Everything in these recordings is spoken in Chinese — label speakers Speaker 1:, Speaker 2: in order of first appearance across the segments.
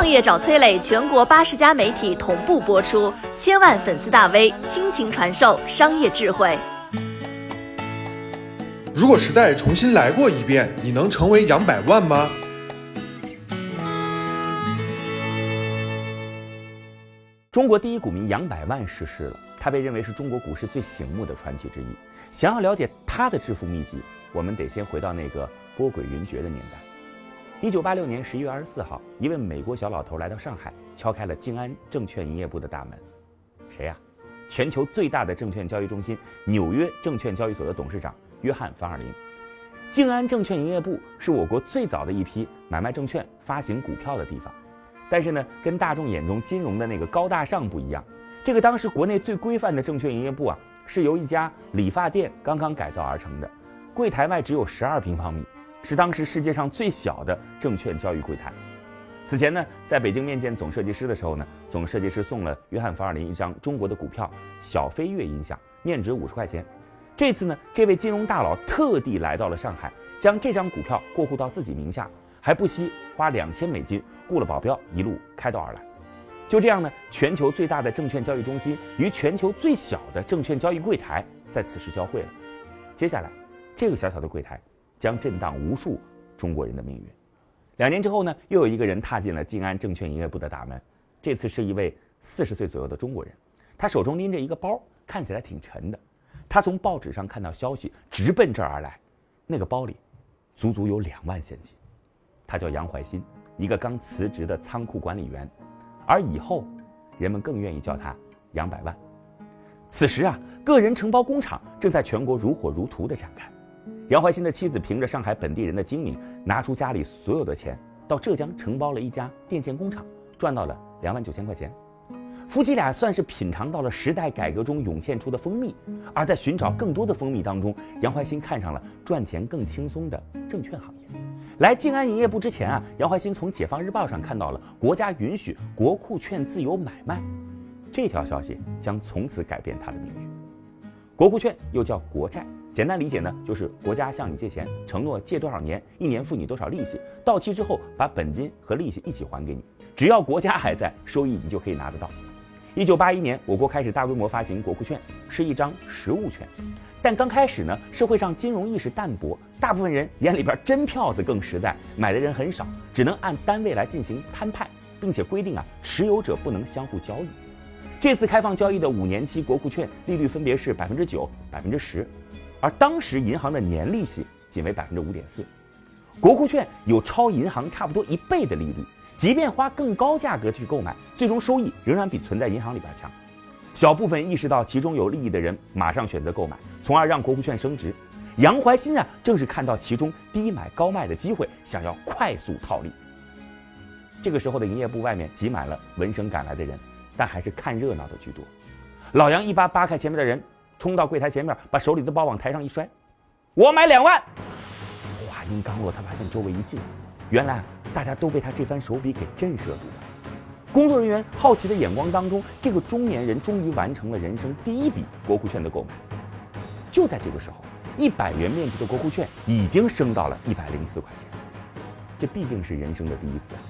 Speaker 1: 创业找崔磊，全国八十家媒体同步播出，千万粉丝大 V 倾情传授商业智慧。
Speaker 2: 如果时代重新来过一遍，你能成为杨百万吗？
Speaker 3: 中国第一股民杨百万逝世了，他被认为是中国股市最醒目的传奇之一。想要了解他的致富秘籍，我们得先回到那个波诡云谲的年代。一九八六年十一月二十四号，一位美国小老头来到上海，敲开了静安证券营业部的大门。谁呀？全球最大的证券交易中心——纽约证券交易所的董事长约翰·凡尔林。静安证券营业部是我国最早的一批买卖证券、发行股票的地方。但是呢，跟大众眼中金融的那个高大上不一样。这个当时国内最规范的证券营业部啊，是由一家理发店刚刚改造而成的，柜台外只有十二平方米，是当时世界上最小的证券交易柜台。此前呢，在北京面见总设计师的时候呢，总设计师送了约翰·凡尔林一张中国的股票小飞跃音响，面值五十块钱。这次呢，这位金融大佬特地来到了上海，将这张股票过户到自己名下。还不惜花两千美金雇了保镖，一路开道而来。就这样呢，全球最大的证券交易中心与全球最小的证券交易柜台在此时交汇了。接下来，这个小小的柜台将震荡无数中国人的命运。两年之后呢，又有一个人踏进了静安证券营业部的大门。这次是一位四十岁左右的中国人，他手中拎着一个包，看起来挺沉的。他从报纸上看到消息，直奔这儿而来。那个包里，足足有两万现金。他叫杨怀新，一个刚辞职的仓库管理员，而以后，人们更愿意叫他杨百万。此时啊，个人承包工厂正在全国如火如荼地展开。杨怀新的妻子凭着上海本地人的精明，拿出家里所有的钱，到浙江承包了一家电线工厂，赚到了两万九千块钱。夫妻俩算是品尝到了时代改革中涌现出的蜂蜜，而在寻找更多的蜂蜜当中，杨怀新看上了赚钱更轻松的证券行业。来静安营业部之前啊，杨怀新从《解放日报》上看到了国家允许国库券自由买卖，这条消息将从此改变他的命运。国库券又叫国债，简单理解呢，就是国家向你借钱，承诺借多少年，一年付你多少利息，到期之后把本金和利息一起还给你，只要国家还在，收益你就可以拿得到。一九八一年，我国开始大规模发行国库券，是一张实物券。但刚开始呢，社会上金融意识淡薄，大部分人眼里边真票子更实在，买的人很少，只能按单位来进行摊派，并且规定啊，持有者不能相互交易。这次开放交易的五年期国库券利率分别是百分之九、百分之十，而当时银行的年利息仅为百分之五点四，国库券有超银行差不多一倍的利率。即便花更高价格去购买，最终收益仍然比存在银行里边强。小部分意识到其中有利益的人，马上选择购买，从而让国库券升值。杨怀新啊，正是看到其中低买高卖的机会，想要快速套利。这个时候的营业部外面挤满了闻声赶来的人，但还是看热闹的居多。老杨一把扒开前面的人，冲到柜台前面，把手里的包往台上一摔：“我买两万！”话音刚落，他发现周围一静。原来大家都被他这番手笔给震慑住了。工作人员好奇的眼光当中，这个中年人终于完成了人生第一笔国库券的购买。就在这个时候，一百元面值的国库券已经升到了一百零四块钱。这毕竟是人生的第一次啊，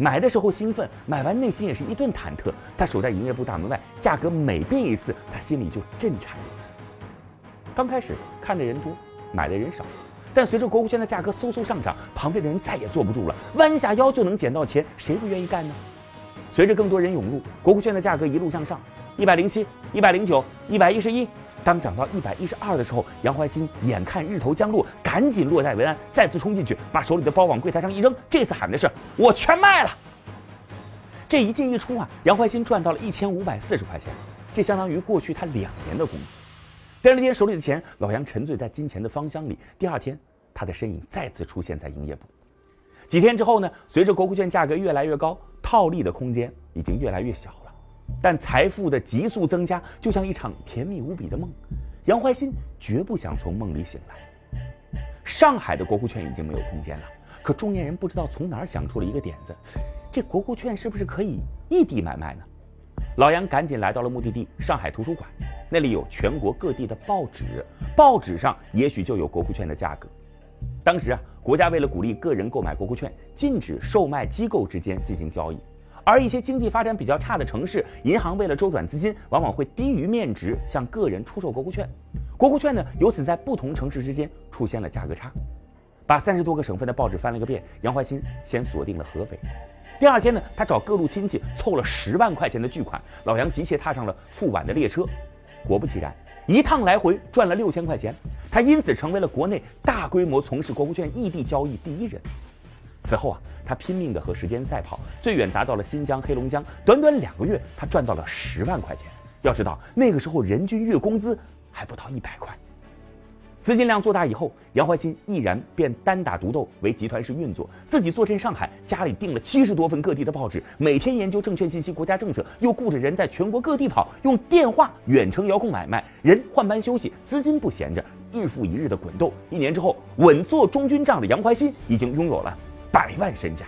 Speaker 3: 买的时候兴奋，买完内心也是一顿忐忑。他守在营业部大门外，价格每变一次，他心里就震颤一次。刚开始看的人多，买的人少。但随着国库券的价格嗖嗖上涨，旁边的人再也坐不住了，弯下腰就能捡到钱，谁不愿意干呢？随着更多人涌入，国库券的价格一路向上，一百零七、一百零九、一百一十一。当涨到一百一十二的时候，杨怀新眼看日头将落，赶紧落袋为安，再次冲进去，把手里的包往柜台上一扔，这次喊的是“我全卖了”。这一进一出啊，杨怀新赚到了一千五百四十块钱，这相当于过去他两年的工资。掂了掂手里的钱，老杨沉醉在金钱的芳香里。第二天，他的身影再次出现在营业部。几天之后呢？随着国库券价格越来越高，套利的空间已经越来越小了。但财富的急速增加，就像一场甜蜜无比的梦。杨怀新绝不想从梦里醒来。上海的国库券已经没有空间了，可中年人不知道从哪儿想出了一个点子：这国库券是不是可以异地买卖呢？老杨赶紧来到了目的地——上海图书馆。那里有全国各地的报纸，报纸上也许就有国库券的价格。当时啊，国家为了鼓励个人购买国库券，禁止售卖机构之间进行交易。而一些经济发展比较差的城市，银行为了周转资金，往往会低于面值向个人出售国库券。国库券呢，由此在不同城市之间出现了价格差。把三十多个省份的报纸翻了个遍，杨怀新先锁定了合肥。第二天呢，他找各路亲戚凑了十万块钱的巨款，老杨急切踏上了赴皖的列车。果不其然，一趟来回赚了六千块钱，他因此成为了国内大规模从事国库券异地交易第一人。此后啊，他拼命的和时间赛跑，最远达到了新疆、黑龙江。短短两个月，他赚到了十万块钱。要知道，那个时候人均月工资还不到一百块。资金量做大以后，杨怀新毅然便单打独斗为集团式运作，自己坐镇上海，家里订了七十多份各地的报纸，每天研究证券信息、国家政策，又顾着人在全国各地跑，用电话远程遥控买卖，人换班休息，资金不闲着，日复一日的滚动。一年之后，稳坐中军帐的杨怀新已经拥有了百万身家，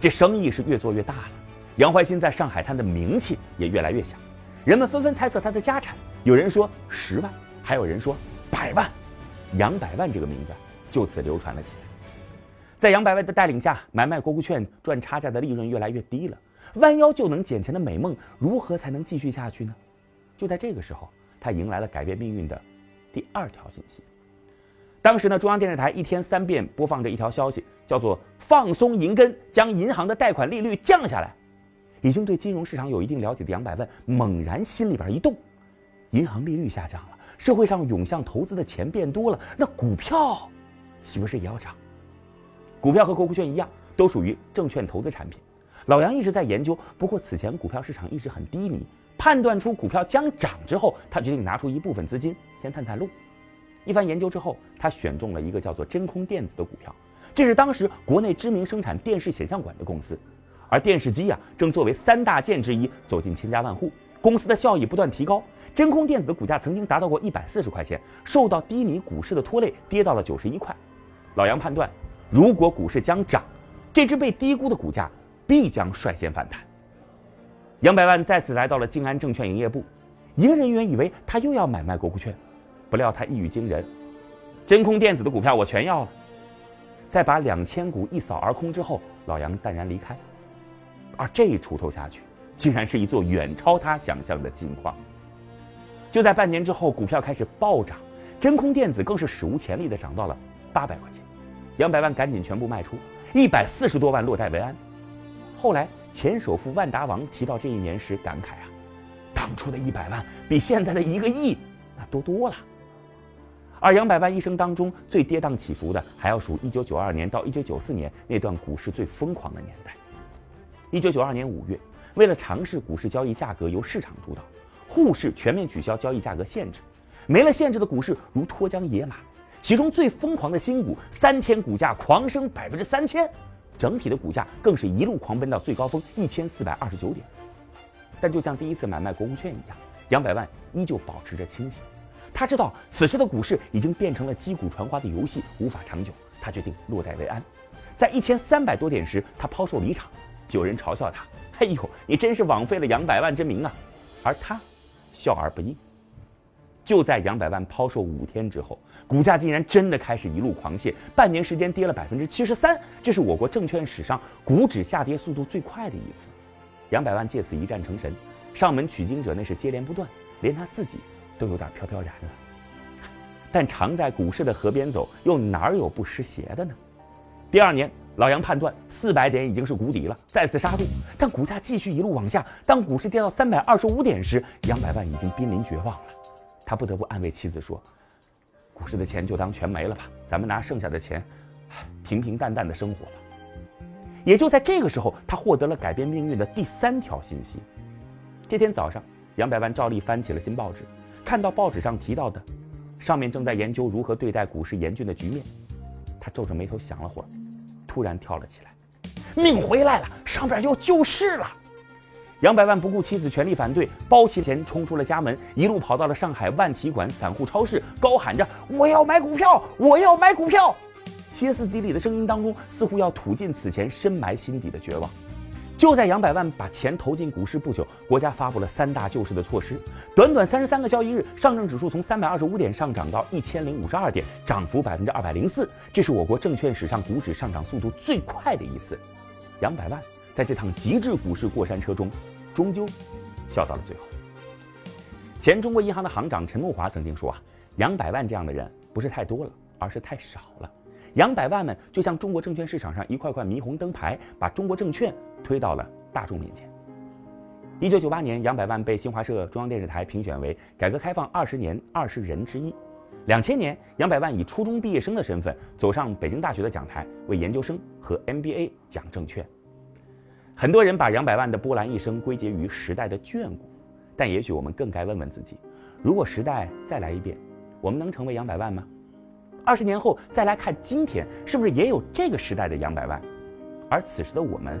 Speaker 3: 这生意是越做越大了。杨怀新在上海滩的名气也越来越响，人们纷纷猜测他的家产，有人说十万，还有人说。百万，杨百万这个名字就此流传了起来。在杨百万的带领下，买卖国库券赚差价的利润越来越低了。弯腰就能捡钱的美梦，如何才能继续下去呢？就在这个时候，他迎来了改变命运的第二条信息。当时呢，中央电视台一天三遍播放着一条消息，叫做“放松银根，将银行的贷款利率降下来”。已经对金融市场有一定了解的杨百万猛然心里边一动，银行利率下降了。社会上涌向投资的钱变多了，那股票岂不是也要涨？股票和国库券一样，都属于证券投资产品。老杨一直在研究，不过此前股票市场一直很低迷，判断出股票将涨之后，他决定拿出一部分资金先探探路。一番研究之后，他选中了一个叫做真空电子的股票，这是当时国内知名生产电视显像管的公司，而电视机呀正作为三大件之一走进千家万户。公司的效益不断提高，真空电子的股价曾经达到过一百四十块钱，受到低迷股市的拖累，跌到了九十一块。老杨判断，如果股市将涨，这只被低估的股价必将率先反弹。杨百万再次来到了静安证券营业部，营业人员以为他又要买卖国库券，不料他一语惊人：“真空电子的股票我全要了。”在把两千股一扫而空之后，老杨淡然离开。而这一锄头下去。竟然是一座远超他想象的金矿。就在半年之后，股票开始暴涨，真空电子更是史无前例的涨到了八百块钱。杨百万赶紧全部卖出，一百四十多万落袋为安。后来前首富万达王提到这一年时感慨啊，当初的一百万比现在的一个亿那多多了。而杨百万一生当中最跌宕起伏的，还要数一九九二年到一九九四年那段股市最疯狂的年代。一九九二年五月。为了尝试股市交易价格由市场主导，沪市全面取消交易价格限制，没了限制的股市如脱缰野马。其中最疯狂的新股，三天股价狂升百分之三千，整体的股价更是一路狂奔到最高峰一千四百二十九点。但就像第一次买卖国库券一样，杨百万依旧保持着清醒。他知道此时的股市已经变成了击鼓传花的游戏，无法长久。他决定落袋为安。在一千三百多点时，他抛售离场。有人嘲笑他。哎呦，你真是枉费了杨百万之名啊！而他笑而不应。就在杨百万抛售五天之后，股价竟然真的开始一路狂泻，半年时间跌了百分之七十三，这是我国证券史上股指下跌速度最快的一次。杨百万借此一战成神，上门取经者那是接连不断，连他自己都有点飘飘然了。但常在股市的河边走，又哪有不湿鞋的呢？第二年。老杨判断四百点已经是谷底了，再次杀入，但股价继续一路往下。当股市跌到三百二十五点时，杨百万已经濒临绝望了。他不得不安慰妻子说：“股市的钱就当全没了吧，咱们拿剩下的钱，平平淡淡的生活吧。”也就在这个时候，他获得了改变命运的第三条信息。这天早上，杨百万照例翻起了新报纸，看到报纸上提到的，上面正在研究如何对待股市严峻的局面。他皱着眉头想了会儿。突然跳了起来，命回来了！上边要救市了！杨百万不顾妻子全力反对，包起钱冲出了家门，一路跑到了上海万体馆散户超市，高喊着：“我要买股票！我要买股票！”歇斯底里的声音当中，似乎要吐尽此前深埋心底的绝望。就在杨百万把钱投进股市不久，国家发布了三大救市的措施。短短三十三个交易日，上证指数从三百二十五点上涨到一千零五十二点，涨幅百分之二百零四，这是我国证券史上股指上涨速度最快的一次。杨百万在这趟极致股市过山车中，终究笑到了最后。前中国银行的行长陈慕华曾经说啊，杨百万这样的人不是太多了，而是太少了。杨百万们就像中国证券市场上一块块霓虹灯牌，把中国证券推到了大众面前。一九九八年，杨百万被新华社、中央电视台评选为改革开放二十年二十人之一。两千年，杨百万以初中毕业生的身份走上北京大学的讲台，为研究生和 MBA 讲证券。很多人把杨百万的波澜一生归结于时代的眷顾。但也许我们更该问问自己：如果时代再来一遍，我们能成为杨百万吗？二十年后再来看今天，是不是也有这个时代的杨百万？而此时的我们